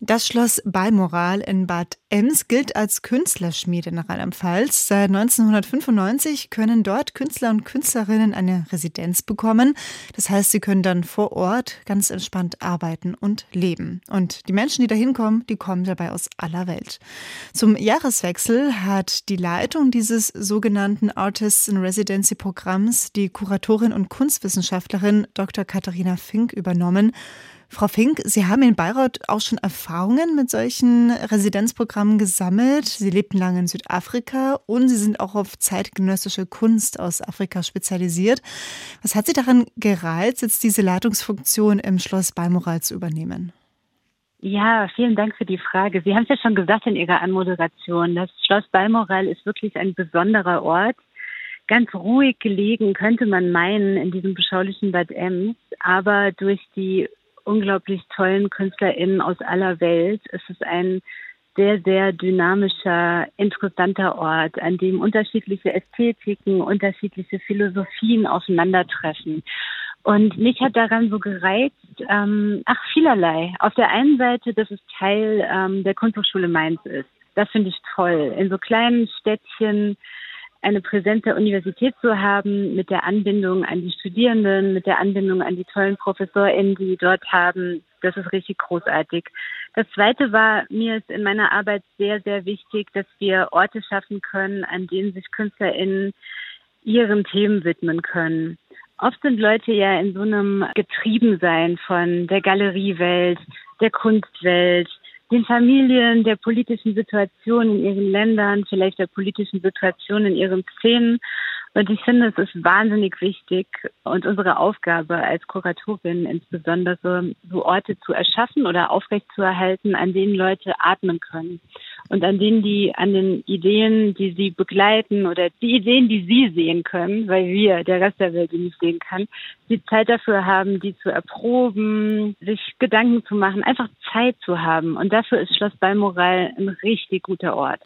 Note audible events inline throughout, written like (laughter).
Das Schloss Balmoral in Bad Ems gilt als Künstlerschmiede nach Rheinland-Pfalz. Seit 1995 können dort Künstler und Künstlerinnen eine Residenz bekommen. Das heißt, sie können dann vor Ort ganz entspannt arbeiten und leben. Und die Menschen, die da hinkommen, die kommen dabei aus aller Welt. Zum Jahreswechsel hat die Leitung dieses sogenannten Artists in Residency Programms die Kuratorin und Kunstwissenschaftlerin Dr. Katharina Fink übernommen. Frau Fink, Sie haben in Bayreuth auch schon Erfahrungen mit solchen Residenzprogrammen gesammelt. Sie lebten lange in Südafrika und Sie sind auch auf zeitgenössische Kunst aus Afrika spezialisiert. Was hat Sie daran gereizt, jetzt diese Leitungsfunktion im Schloss Balmoral zu übernehmen? Ja, vielen Dank für die Frage. Sie haben es ja schon gesagt in Ihrer Anmoderation. Das Schloss Balmoral ist wirklich ein besonderer Ort ganz ruhig gelegen, könnte man meinen, in diesem beschaulichen Bad Ems. Aber durch die unglaublich tollen KünstlerInnen aus aller Welt. Es ist ein sehr, sehr dynamischer, interessanter Ort, an dem unterschiedliche Ästhetiken, unterschiedliche Philosophien aufeinandertreffen. Und mich hat daran so gereizt, ähm, ach, vielerlei. Auf der einen Seite, dass es Teil ähm, der Kunsthochschule Mainz ist. Das finde ich toll. In so kleinen Städtchen eine Präsenz der Universität zu haben, mit der Anbindung an die Studierenden, mit der Anbindung an die tollen ProfessorInnen, die dort haben, das ist richtig großartig. Das zweite war, mir ist in meiner Arbeit sehr, sehr wichtig, dass wir Orte schaffen können, an denen sich KünstlerInnen ihren Themen widmen können. Oft sind Leute ja in so einem Getriebensein von der Galeriewelt, der Kunstwelt, den Familien, der politischen Situation in ihren Ländern, vielleicht der politischen Situation in ihren Szenen. Und ich finde, es ist wahnsinnig wichtig und unsere Aufgabe als Kuratorin insbesondere, so Orte zu erschaffen oder aufrechtzuerhalten, an denen Leute atmen können und an denen die, an den Ideen, die sie begleiten oder die Ideen, die sie sehen können, weil wir, der Rest der Welt, die nicht sehen kann, die Zeit dafür haben, die zu erproben, sich Gedanken zu machen, einfach Zeit zu haben. Und dafür ist Schloss Balmoral ein richtig guter Ort.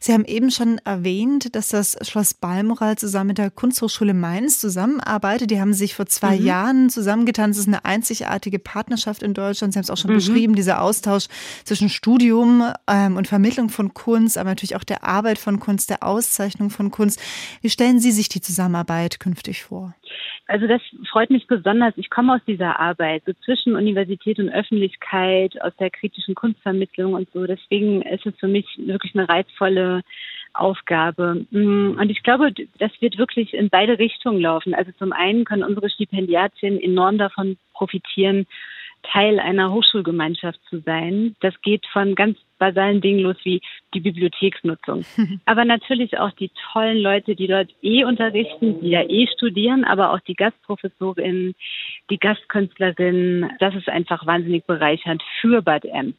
Sie haben eben schon erwähnt, dass das Schloss Balmoral zusammen mit der Kunsthochschule Mainz zusammenarbeitet. Die haben sich vor zwei mhm. Jahren zusammengetan. Es ist eine einzigartige Partnerschaft in Deutschland. Sie haben es auch schon mhm. beschrieben, dieser Austausch zwischen Studium ähm, und Vermittlung von Kunst, aber natürlich auch der Arbeit von Kunst, der Auszeichnung von Kunst. Wie stellen Sie sich die Zusammenarbeit künftig vor? Also das freut mich besonders. Ich komme aus dieser Arbeit, so zwischen Universität und Öffentlichkeit, aus der kritischen Kunstvermittlung und so. Deswegen ist es für mich wirklich eine reizvolle Aufgabe. Mm, und ich glaube, das wird wirklich in beide Richtungen laufen. Also zum einen können unsere Stipendiatinnen enorm davon profitieren, Teil einer Hochschulgemeinschaft zu sein. Das geht von ganz basalen Dingen los wie die Bibliotheksnutzung. (laughs) aber natürlich auch die tollen Leute, die dort eh unterrichten, die ja eh studieren, aber auch die Gastprofessorinnen, die Gastkünstlerinnen. Das ist einfach wahnsinnig bereichernd für Bad Ems.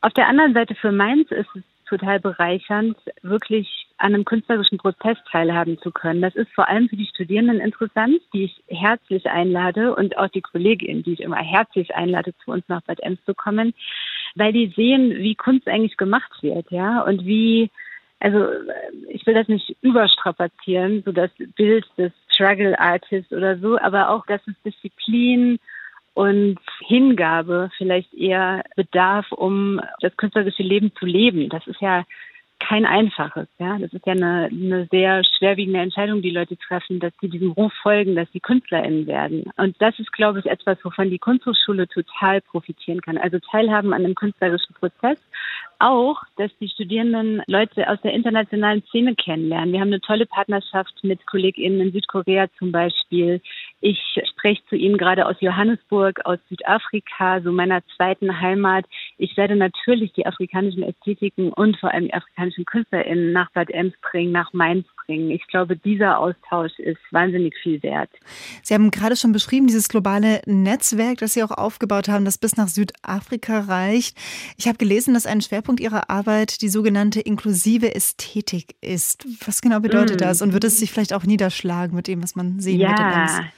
Auf der anderen Seite für Mainz ist es total bereichernd, wirklich an einem künstlerischen Prozess teilhaben zu können. Das ist vor allem für die Studierenden interessant, die ich herzlich einlade und auch die Kolleginnen, die ich immer herzlich einlade, zu uns nach Bad Ems zu kommen, weil die sehen, wie Kunst eigentlich gemacht wird, ja, und wie also ich will das nicht überstrapazieren, so das Bild des Struggle Artist oder so, aber auch, dass es Disziplin und Hingabe vielleicht eher bedarf, um das künstlerische Leben zu leben. Das ist ja kein einfaches. Ja, das ist ja eine, eine sehr schwerwiegende Entscheidung, die Leute treffen, dass sie diesem Ruf folgen, dass sie KünstlerInnen werden. Und das ist, glaube ich, etwas, wovon die Kunsthochschule total profitieren kann. Also teilhaben an einem künstlerischen Prozess. Auch, dass die Studierenden Leute aus der internationalen Szene kennenlernen. Wir haben eine tolle Partnerschaft mit KollegInnen in Südkorea zum Beispiel. Ich spreche zu Ihnen gerade aus Johannesburg, aus Südafrika, so meiner zweiten Heimat. Ich werde natürlich die afrikanischen Ästhetiken und vor allem die afrikanischen KünstlerInnen nach Bad Ems bringen, nach Mainz bringen. Ich glaube, dieser Austausch ist wahnsinnig viel wert. Sie haben gerade schon beschrieben, dieses globale Netzwerk, das Sie auch aufgebaut haben, das bis nach Südafrika reicht. Ich habe gelesen, dass ein Schwerpunkt Ihrer Arbeit die sogenannte inklusive Ästhetik ist. Was genau bedeutet mm. das? Und wird es sich vielleicht auch niederschlagen mit dem, was man sehen ja. wird?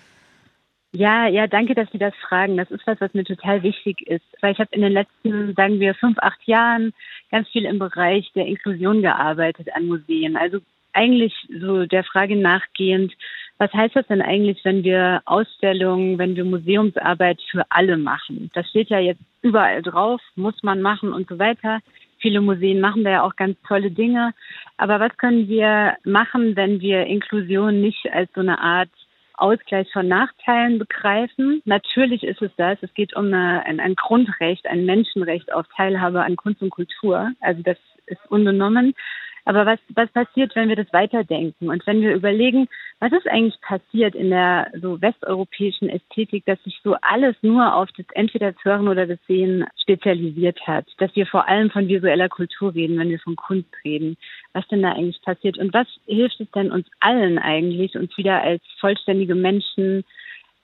Ja, ja, danke, dass Sie das fragen. Das ist was, was mir total wichtig ist. Weil ich habe in den letzten, sagen wir, fünf, acht Jahren ganz viel im Bereich der Inklusion gearbeitet an Museen. Also eigentlich so der Frage nachgehend, was heißt das denn eigentlich, wenn wir Ausstellungen, wenn wir Museumsarbeit für alle machen? Das steht ja jetzt überall drauf, muss man machen und so weiter. Viele Museen machen da ja auch ganz tolle Dinge. Aber was können wir machen, wenn wir Inklusion nicht als so eine Art Ausgleich von Nachteilen begreifen. Natürlich ist es das. Es geht um eine, ein, ein Grundrecht, ein Menschenrecht auf Teilhabe an Kunst und Kultur. Also das ist unbenommen. Aber was, was passiert, wenn wir das weiterdenken? Und wenn wir überlegen, was ist eigentlich passiert in der so westeuropäischen Ästhetik, dass sich so alles nur auf das entweder das Hören oder das Sehen spezialisiert hat, dass wir vor allem von visueller Kultur reden, wenn wir von Kunst reden, was denn da eigentlich passiert? Und was hilft es denn uns allen eigentlich, uns wieder als vollständige Menschen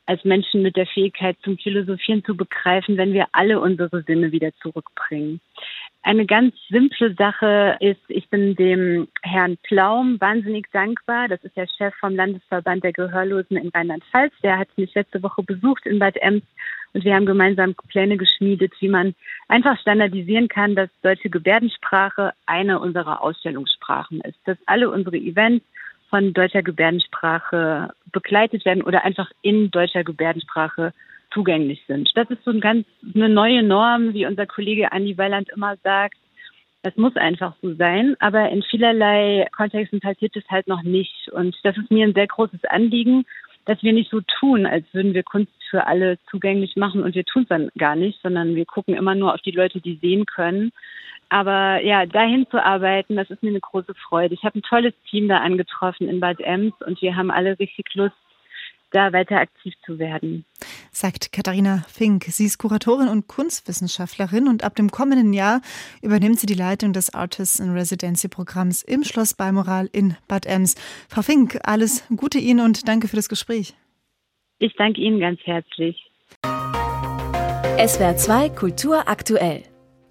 als Menschen mit der Fähigkeit zum Philosophieren zu begreifen, wenn wir alle unsere Sinne wieder zurückbringen. Eine ganz simple Sache ist, ich bin dem Herrn Plaum wahnsinnig dankbar. Das ist der Chef vom Landesverband der Gehörlosen in Rheinland-Pfalz. Der hat mich letzte Woche besucht in Bad Ems und wir haben gemeinsam Pläne geschmiedet, wie man einfach standardisieren kann, dass deutsche Gebärdensprache eine unserer Ausstellungssprachen ist. Dass alle unsere Events von deutscher Gebärdensprache begleitet werden oder einfach in deutscher Gebärdensprache zugänglich sind. Das ist so ein ganz, eine neue Norm, wie unser Kollege Andi Weiland immer sagt. Das muss einfach so sein, aber in vielerlei Kontexten passiert es halt noch nicht. Und das ist mir ein sehr großes Anliegen, dass wir nicht so tun, als würden wir Kunst für alle zugänglich machen und wir tun es dann gar nicht, sondern wir gucken immer nur auf die Leute, die sehen können. Aber ja, dahin zu arbeiten, das ist mir eine große Freude. Ich habe ein tolles Team da angetroffen in Bad Ems und wir haben alle richtig Lust, da weiter aktiv zu werden. Sagt Katharina Fink. Sie ist Kuratorin und Kunstwissenschaftlerin und ab dem kommenden Jahr übernimmt sie die Leitung des Artists in Residency Programms im Schloss Balmoral in Bad Ems. Frau Fink, alles Gute Ihnen und danke für das Gespräch. Ich danke Ihnen ganz herzlich. SWR 2 Kultur aktuell.